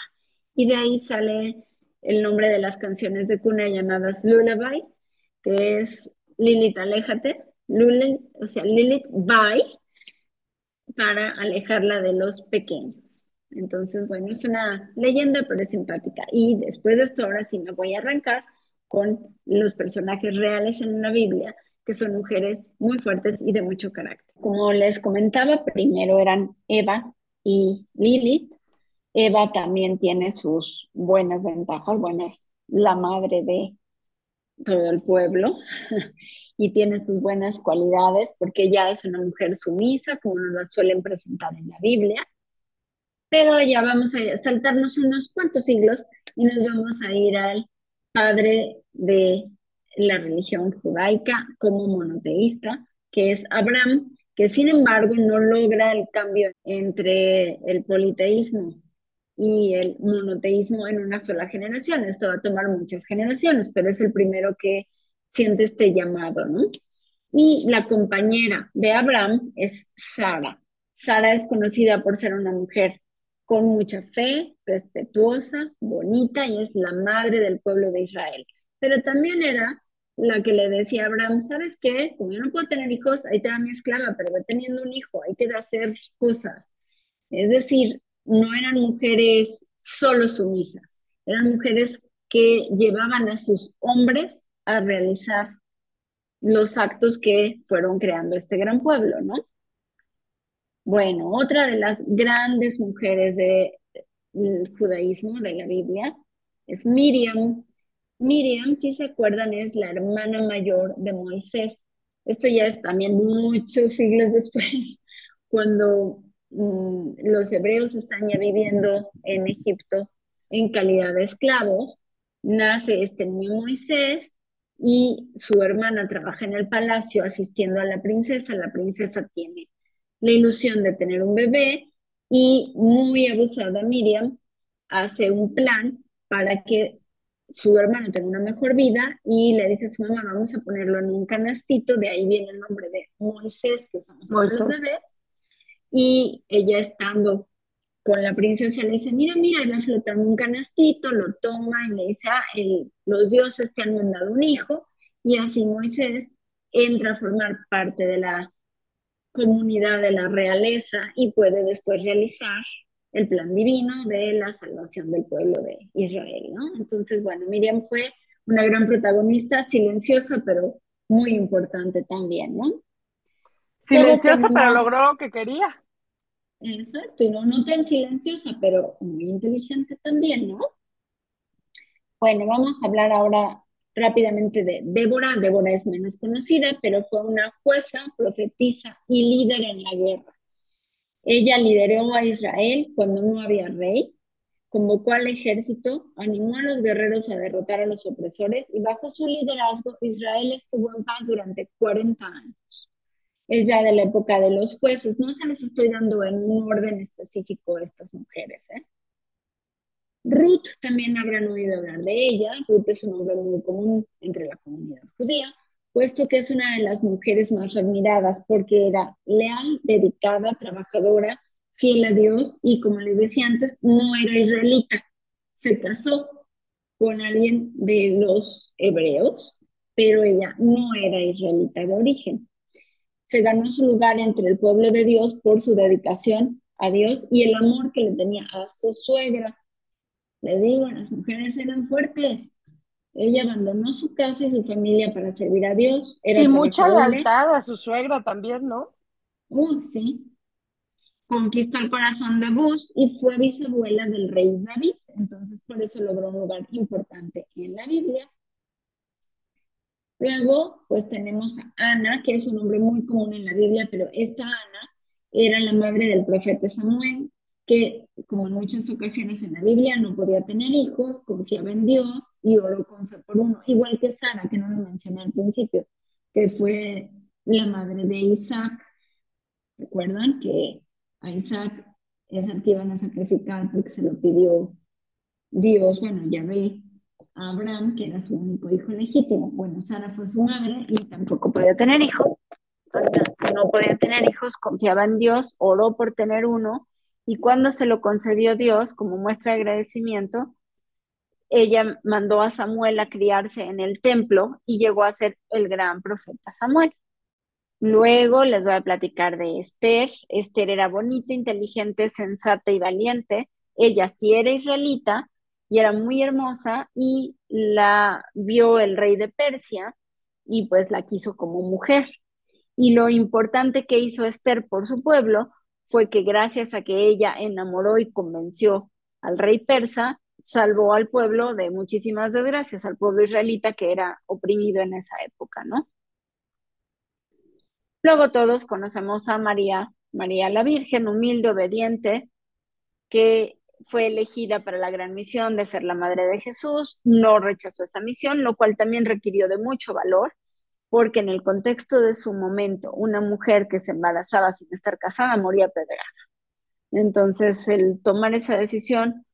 Y de ahí sale el nombre de las canciones de cuna llamadas Lullaby, que es Lilith, aléjate, Lully, o sea, Lilith, bye, para alejarla de los pequeños. Entonces, bueno, es una leyenda, pero es simpática. Y después de esto, ahora sí me voy a arrancar con los personajes reales en la Biblia, que son mujeres muy fuertes y de mucho carácter. Como les comentaba, primero eran Eva y Lilith. Eva también tiene sus buenas ventajas, bueno, es la madre de todo el pueblo y tiene sus buenas cualidades porque ella es una mujer sumisa, como nos la suelen presentar en la Biblia. Pero ya vamos a saltarnos unos cuantos siglos y nos vamos a ir al padre de la religión judaica como monoteísta, que es Abraham, que sin embargo no logra el cambio entre el politeísmo y el monoteísmo en una sola generación. Esto va a tomar muchas generaciones, pero es el primero que siente este llamado, ¿no? Y la compañera de Abraham es Sara. Sara es conocida por ser una mujer con mucha fe, respetuosa, bonita y es la madre del pueblo de Israel. Pero también era la que le decía a Abraham, ¿sabes qué? Como yo no puedo tener hijos, ahí te da mi esclava, pero va teniendo un hijo, te da hacer cosas. Es decir, no eran mujeres solo sumisas, eran mujeres que llevaban a sus hombres a realizar los actos que fueron creando este gran pueblo, ¿no? Bueno, otra de las grandes mujeres del judaísmo, de la Biblia, es Miriam. Miriam, si se acuerdan, es la hermana mayor de Moisés. Esto ya es también muchos siglos después, cuando mm, los hebreos están ya viviendo en Egipto en calidad de esclavos. Nace este niño Moisés y su hermana trabaja en el palacio asistiendo a la princesa. La princesa tiene la ilusión de tener un bebé y muy abusada Miriam hace un plan para que su hermano tenga una mejor vida y le dice a su mamá, vamos a ponerlo en un canastito, de ahí viene el nombre de Moisés, que somos los bebés, y ella estando con la princesa le dice, mira, mira, va flotando un canastito, lo toma y le dice, ah, los dioses te han mandado un hijo, y así Moisés entra a formar parte de la comunidad de la realeza y puede después realizar el plan divino de la salvación del pueblo de Israel, ¿no? Entonces, bueno, Miriam fue una gran protagonista, silenciosa, pero muy importante también, ¿no? Silenciosa, pero logró lo que quería. Exacto, y no, no tan silenciosa, pero muy inteligente también, ¿no? Bueno, vamos a hablar ahora rápidamente de Débora. Débora es menos conocida, pero fue una jueza, profetisa y líder en la guerra. Ella lideró a Israel cuando no había rey, convocó al ejército, animó a los guerreros a derrotar a los opresores y bajo su liderazgo Israel estuvo en paz durante 40 años. Es ya de la época de los jueces, no se les estoy dando en un orden específico a estas mujeres. ¿eh? Ruth también habrán oído hablar de ella. Ruth es un nombre muy común entre la comunidad judía, puesto que es una de las mujeres más admiradas porque era leal, dedicada, trabajadora, fiel a Dios y como les decía antes, no era israelita. Se casó con alguien de los hebreos, pero ella no era israelita de origen. Se ganó su lugar entre el pueblo de Dios por su dedicación a Dios y el amor que le tenía a su suegra. Le digo, las mujeres eran fuertes. Ella abandonó su casa y su familia para servir a Dios. Era y mucha lealtad a su suegra también, ¿no? Uh, sí. Conquistó el corazón de Bush y fue bisabuela del rey David. Entonces, por eso logró un lugar importante en la Biblia. Luego, pues tenemos a Ana, que es un nombre muy común en la Biblia, pero esta Ana era la madre del profeta Samuel que, como en muchas ocasiones en la Biblia, no podía tener hijos, confiaba en Dios y oró con fe por uno, igual que Sara, que no lo mencioné al principio, que fue la madre de Isaac. ¿Recuerdan que a Isaac es que iban a sacrificar porque se lo pidió Dios, bueno, ya ve a Abraham, que era su único hijo legítimo. Bueno, Sara fue su madre y tampoco podía tener hijos. No podía tener hijos, confiaba en Dios, oró por tener uno y cuando se lo concedió Dios como muestra de agradecimiento, ella mandó a Samuel a criarse en el templo y llegó a ser el gran profeta Samuel. Luego les voy a platicar de Esther. Esther era bonita, inteligente, sensata y valiente. Ella sí era israelita y era muy hermosa y la vio el rey de Persia y pues la quiso como mujer. Y lo importante que hizo Esther por su pueblo fue que gracias a que ella enamoró y convenció al rey persa, salvó al pueblo de muchísimas desgracias, al pueblo israelita que era oprimido en esa época, ¿no? Luego todos conocemos a María, María la Virgen, humilde, obediente, que fue elegida para la gran misión de ser la madre de Jesús, no rechazó esa misión, lo cual también requirió de mucho valor, porque en el contexto de su momento, una mujer que se embarazaba sin estar casada moría pedrada. Entonces, el tomar esa decisión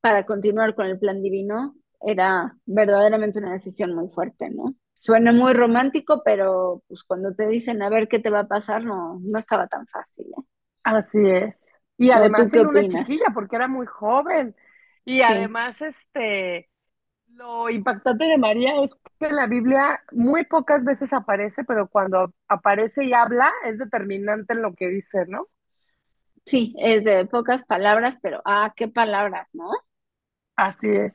para continuar con el plan divino era verdaderamente una decisión muy fuerte, ¿no? Suena muy romántico, pero pues cuando te dicen a ver qué te va a pasar, no, no estaba tan fácil, ¿eh? Así es. Y además era una chiquilla, porque era muy joven. Y además, este, lo impactante de María es que la Biblia muy pocas veces aparece, pero cuando aparece y habla es determinante en lo que dice, ¿no? Sí, es de pocas palabras, pero ah, qué palabras, ¿no? Así es.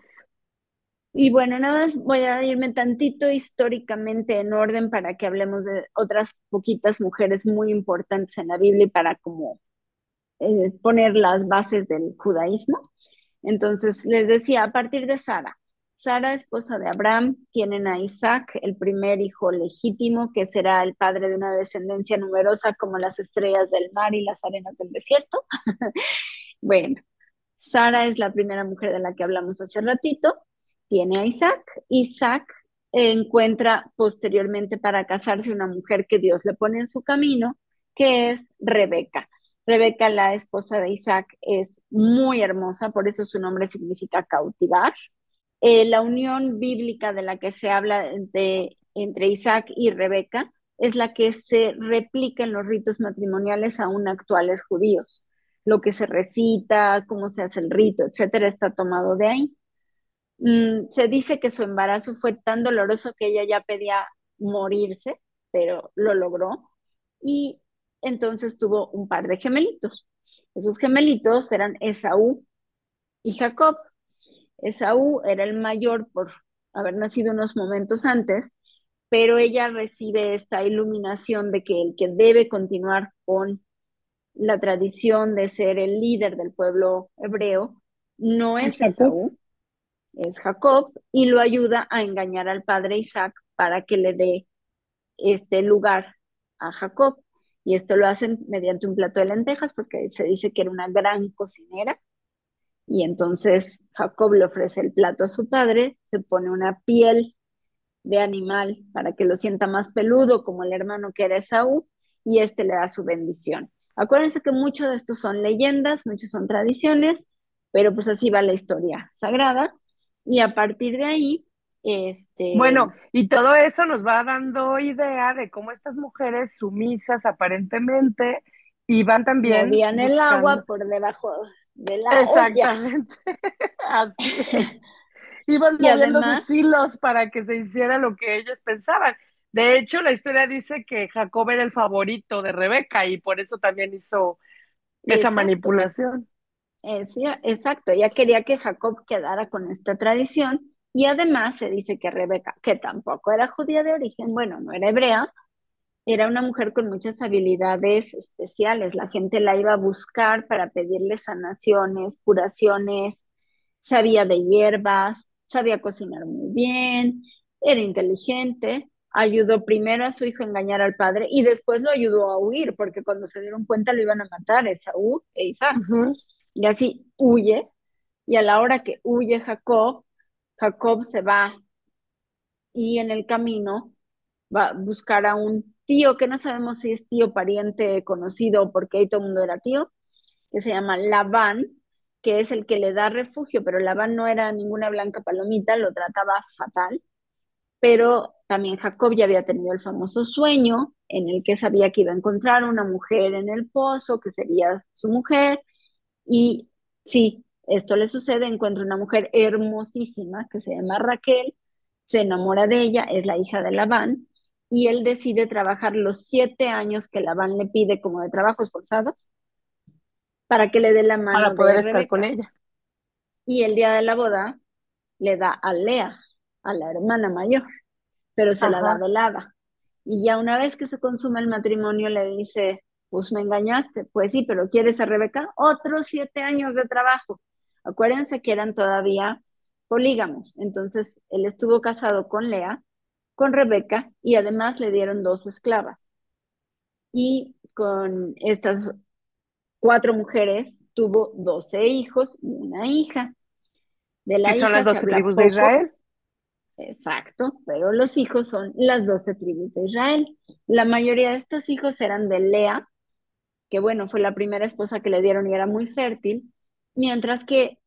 Y bueno, nada más voy a irme tantito históricamente en orden para que hablemos de otras poquitas mujeres muy importantes en la Biblia y para como eh, poner las bases del judaísmo. Entonces, les decía, a partir de Sara, Sara, esposa de Abraham, tienen a Isaac, el primer hijo legítimo, que será el padre de una descendencia numerosa como las estrellas del mar y las arenas del desierto. bueno, Sara es la primera mujer de la que hablamos hace ratito, tiene a Isaac. Isaac encuentra posteriormente para casarse una mujer que Dios le pone en su camino, que es Rebeca. Rebeca, la esposa de Isaac, es muy hermosa, por eso su nombre significa cautivar. Eh, la unión bíblica de la que se habla entre Isaac y Rebeca es la que se replica en los ritos matrimoniales aún actuales judíos. Lo que se recita, cómo se hace el rito, etcétera, está tomado de ahí. Mm, se dice que su embarazo fue tan doloroso que ella ya pedía morirse, pero lo logró. Y entonces tuvo un par de gemelitos. Esos gemelitos eran Esaú y Jacob. Esaú era el mayor por haber nacido unos momentos antes, pero ella recibe esta iluminación de que el que debe continuar con la tradición de ser el líder del pueblo hebreo no es Esaú, es Jacob, y lo ayuda a engañar al padre Isaac para que le dé este lugar a Jacob. Y esto lo hacen mediante un plato de lentejas porque se dice que era una gran cocinera. Y entonces Jacob le ofrece el plato a su padre, se pone una piel de animal para que lo sienta más peludo como el hermano que era Esaú y este le da su bendición. Acuérdense que muchos de estos son leyendas, muchos son tradiciones, pero pues así va la historia sagrada y a partir de ahí este... Bueno, y todo eso nos va dando idea de cómo estas mujeres sumisas aparentemente iban también. Movían el agua por debajo de la Exactamente. Así es. Iban moviendo sus hilos para que se hiciera lo que ellos pensaban. De hecho, la historia dice que Jacob era el favorito de Rebeca y por eso también hizo esa manipulación. Eh, sí, exacto, ella quería que Jacob quedara con esta tradición y además se dice que Rebeca, que tampoco era judía de origen, bueno, no era hebrea, era una mujer con muchas habilidades especiales. La gente la iba a buscar para pedirle sanaciones, curaciones, sabía de hierbas, sabía cocinar muy bien, era inteligente, ayudó primero a su hijo a engañar al padre y después lo ayudó a huir, porque cuando se dieron cuenta lo iban a matar, Esaú e Isaac. Y así huye, y a la hora que huye Jacob, Jacob se va y en el camino va a buscar a un tío que no sabemos si es tío, pariente, conocido, porque ahí todo el mundo era tío, que se llama Labán, que es el que le da refugio, pero Labán no era ninguna blanca palomita, lo trataba fatal, pero también Jacob ya había tenido el famoso sueño en el que sabía que iba a encontrar una mujer en el pozo, que sería su mujer, y sí, esto le sucede, encuentra una mujer hermosísima que se llama Raquel, se enamora de ella, es la hija de Labán, y él decide trabajar los siete años que Labán le pide como de trabajos forzados para que le dé la mano. Para poder estar con ella. Y el día de la boda le da a Lea, a la hermana mayor, pero se la da velada. Y ya una vez que se consume el matrimonio le dice, pues me engañaste, pues sí, pero ¿quieres a Rebeca? Otros siete años de trabajo. Acuérdense que eran todavía polígamos. Entonces, él estuvo casado con Lea, con Rebeca, y además le dieron dos esclavas. Y con estas cuatro mujeres tuvo doce hijos y una hija. De la son las doce tribus de Israel? Exacto, pero los hijos son las doce tribus de Israel. La mayoría de estos hijos eran de Lea, que bueno, fue la primera esposa que le dieron y era muy fértil, mientras que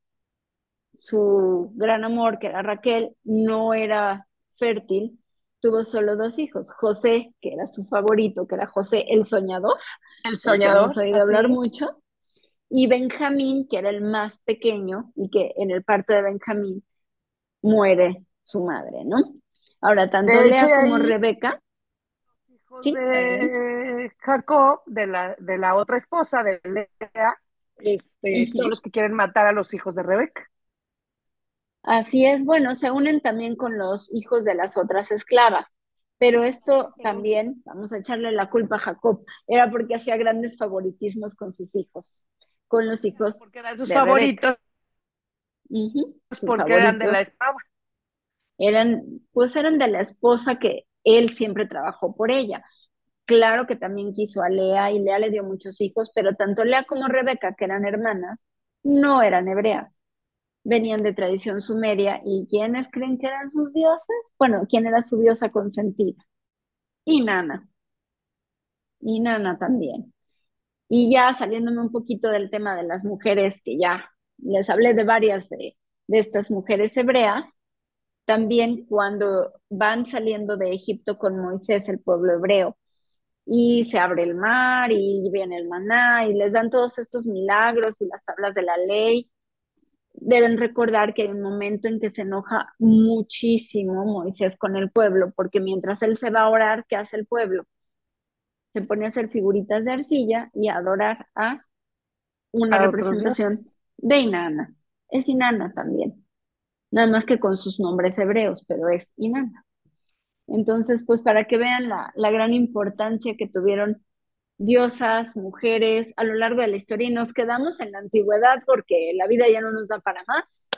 su gran amor, que era Raquel, no era fértil, tuvo solo dos hijos, José, que era su favorito, que era José el soñador, el soñador, hemos oído hablar mucho, y Benjamín, que era el más pequeño y que en el parto de Benjamín muere su madre, ¿no? Ahora, tanto Lea como Rebeca. de Jacob, de la, de la otra esposa de Lea, este, son los que quieren matar a los hijos de Rebeca. Así es, bueno, se unen también con los hijos de las otras esclavas, pero esto también, vamos a echarle la culpa a Jacob, era porque hacía grandes favoritismos con sus hijos, con los hijos. Porque eran sus favoritos. porque eran de la esclava. Eran, pues eran de la esposa que él siempre trabajó por ella. Claro que también quiso a Lea y Lea le dio muchos hijos, pero tanto Lea como Rebeca, que eran hermanas, no eran hebreas venían de tradición sumeria y ¿quiénes creen que eran sus dioses? Bueno, ¿quién era su diosa consentida? Inanna. Inanna también. Y ya saliéndome un poquito del tema de las mujeres, que ya les hablé de varias de, de estas mujeres hebreas, también cuando van saliendo de Egipto con Moisés, el pueblo hebreo, y se abre el mar y viene el maná y les dan todos estos milagros y las tablas de la ley, deben recordar que hay un momento en que se enoja muchísimo Moisés con el pueblo, porque mientras él se va a orar, ¿qué hace el pueblo? Se pone a hacer figuritas de arcilla y a adorar a una representación de Inanna. Es Inanna también, nada más que con sus nombres hebreos, pero es Inanna. Entonces, pues para que vean la, la gran importancia que tuvieron diosas, mujeres a lo largo de la historia y nos quedamos en la antigüedad porque la vida ya no nos da para más.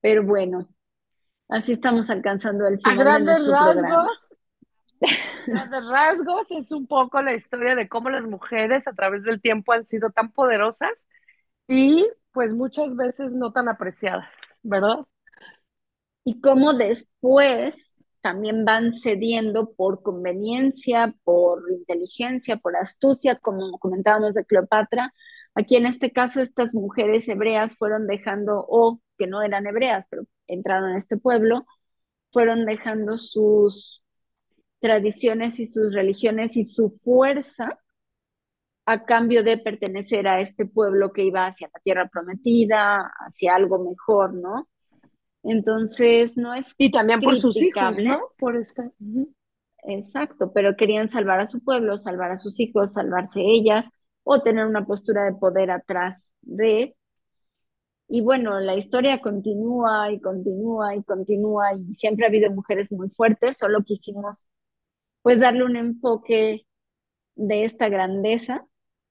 Pero bueno, así estamos alcanzando el final a grandes de rasgos, grandes rasgos es un poco la historia de cómo las mujeres a través del tiempo han sido tan poderosas y pues muchas veces no tan apreciadas, ¿verdad? Y cómo después también van cediendo por conveniencia, por inteligencia, por astucia, como comentábamos de Cleopatra. Aquí en este caso estas mujeres hebreas fueron dejando, o que no eran hebreas, pero entraron a este pueblo, fueron dejando sus tradiciones y sus religiones y su fuerza a cambio de pertenecer a este pueblo que iba hacia la tierra prometida, hacia algo mejor, ¿no? Entonces, no es Y también por sus hijos, ¿no? Por esta. Exacto, pero querían salvar a su pueblo, salvar a sus hijos, salvarse ellas o tener una postura de poder atrás de. Y bueno, la historia continúa y continúa y continúa y siempre ha habido mujeres muy fuertes, solo quisimos pues darle un enfoque de esta grandeza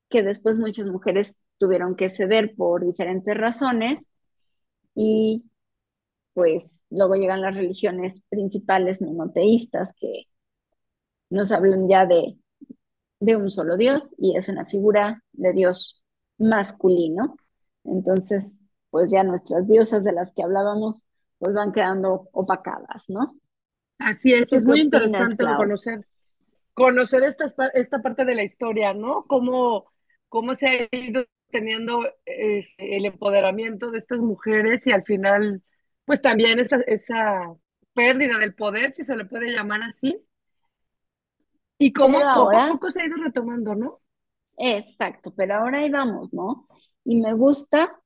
que después muchas mujeres tuvieron que ceder por diferentes razones y pues luego llegan las religiones principales monoteístas que nos hablan ya de, de un solo Dios y es una figura de Dios masculino. Entonces, pues ya nuestras diosas de las que hablábamos, pues van quedando opacadas, ¿no? Así es, es muy interesante conocer, conocer esta, esta parte de la historia, ¿no? Cómo, cómo se ha ido teniendo eh, el empoderamiento de estas mujeres y al final pues también esa, esa pérdida del poder, si se le puede llamar así, y cómo poco a poco se ha ido retomando, ¿no? Exacto, pero ahora ahí vamos, ¿no? Y me gusta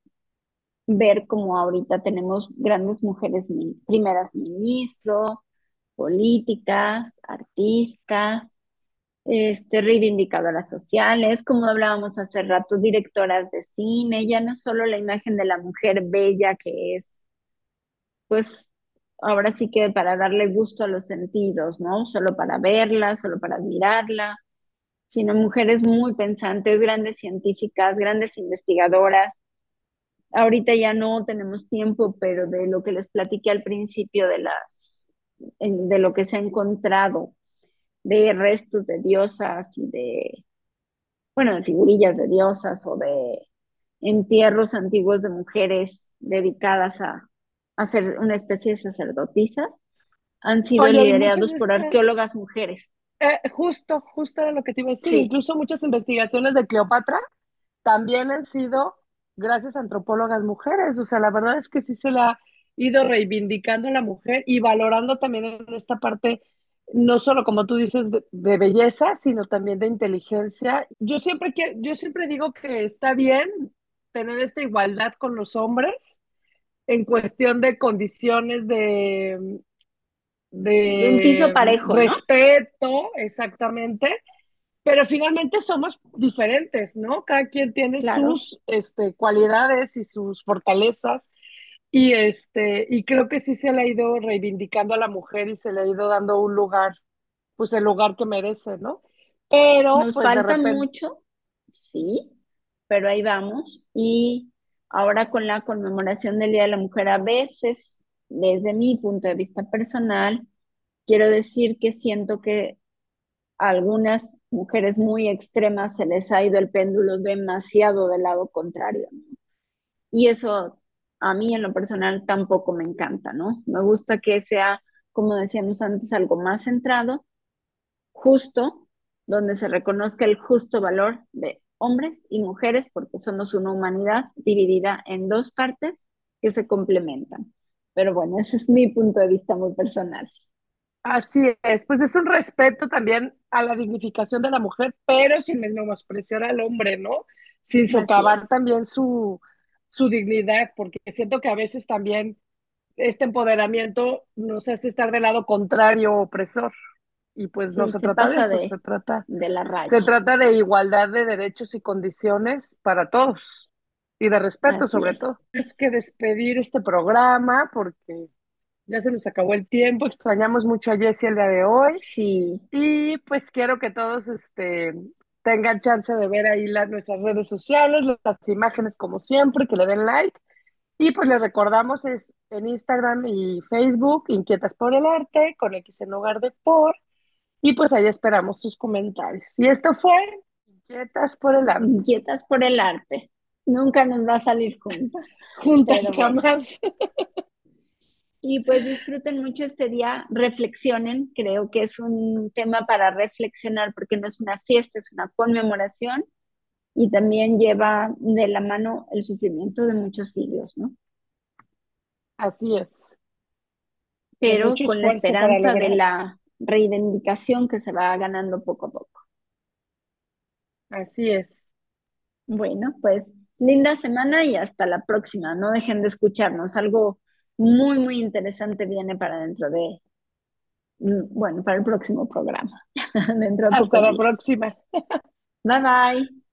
ver cómo ahorita tenemos grandes mujeres primeras ministros, políticas, artistas, este, reivindicadoras sociales, como hablábamos hace rato, directoras de cine, ya no solo la imagen de la mujer bella que es pues ahora sí que para darle gusto a los sentidos, ¿no? Solo para verla, solo para admirarla, sino mujeres muy pensantes, grandes científicas, grandes investigadoras. Ahorita ya no tenemos tiempo, pero de lo que les platiqué al principio de las de lo que se ha encontrado de restos de diosas y de bueno, de figurillas de diosas o de entierros antiguos de mujeres dedicadas a, a ser una especie de sacerdotisas, han sido liderados por arqueólogas mujeres. Eh, justo, justo era lo que te iba a decir. Incluso muchas investigaciones de Cleopatra también han sido gracias a antropólogas mujeres. O sea, la verdad es que sí se la ha ido reivindicando la mujer y valorando también en esta parte, no solo como tú dices, de, de belleza, sino también de inteligencia. Yo siempre, que, yo siempre digo que está bien tener esta igualdad con los hombres en cuestión de condiciones de, De un piso parejo, ¿no? respeto, exactamente, pero finalmente somos diferentes, ¿no? Cada quien tiene Claro, sus este, cualidades y sus fortalezas y, este, y creo que sí se le ha ido reivindicando a la mujer y se le ha ido dando un lugar, pues el lugar que merece, ¿no? Pero nos pues falta repente, mucho, sí, pero ahí vamos. Y ahora con la conmemoración del Día de la Mujer, a veces, desde mi punto de vista personal, quiero decir que siento que a algunas mujeres muy extremas se les ha ido el péndulo demasiado del lado contrario. Y eso a mí en lo personal tampoco me encanta, ¿no? Me gusta que sea, como decíamos antes, algo más centrado, justo, donde se reconozca el justo valor de hombres y mujeres, porque somos una humanidad dividida en dos partes que se complementan. Pero bueno, ese es mi punto de vista muy personal. así es, pues es un respeto también a la dignificación de la mujer, pero sin menospreciar al hombre, ¿no? Sin socavar también su, su dignidad, porque siento que a veces también este empoderamiento nos hace estar del lado contrario, opresor. Y pues no se se trata de eso, se trata, de la se raya. trata de igualdad de derechos y condiciones para todos y de respeto Así sobre es. todo. Es que despedir este programa porque ya se nos acabó el tiempo, extrañamos mucho a Jessie el día de hoy Sí, y pues quiero que todos este, tengan chance de ver ahí las, nuestras redes sociales, las imágenes como siempre, que le den like y pues les recordamos es en Instagram y Facebook, Inquietas por el Arte, con X en lugar de por, y pues ahí esperamos sus comentarios. Y esto fue Inquietas por el Arte, inquietas por el arte. Nunca nos va a salir juntas, juntas pero jamás. Y pues disfruten mucho este día, reflexionen, creo que es un tema para reflexionar porque no es una fiesta, es una conmemoración y también lleva de la mano el sufrimiento de muchos siglos, ¿no? Así es, Pero con la esperanza de la reivindicación que se va ganando poco a poco. Así es. Bueno, pues linda semana y hasta la próxima. No dejen de escucharnos. Algo muy, muy interesante viene para dentro de, mm, bueno, para el próximo programa, dentro de Hasta la días. próxima. Bye bye.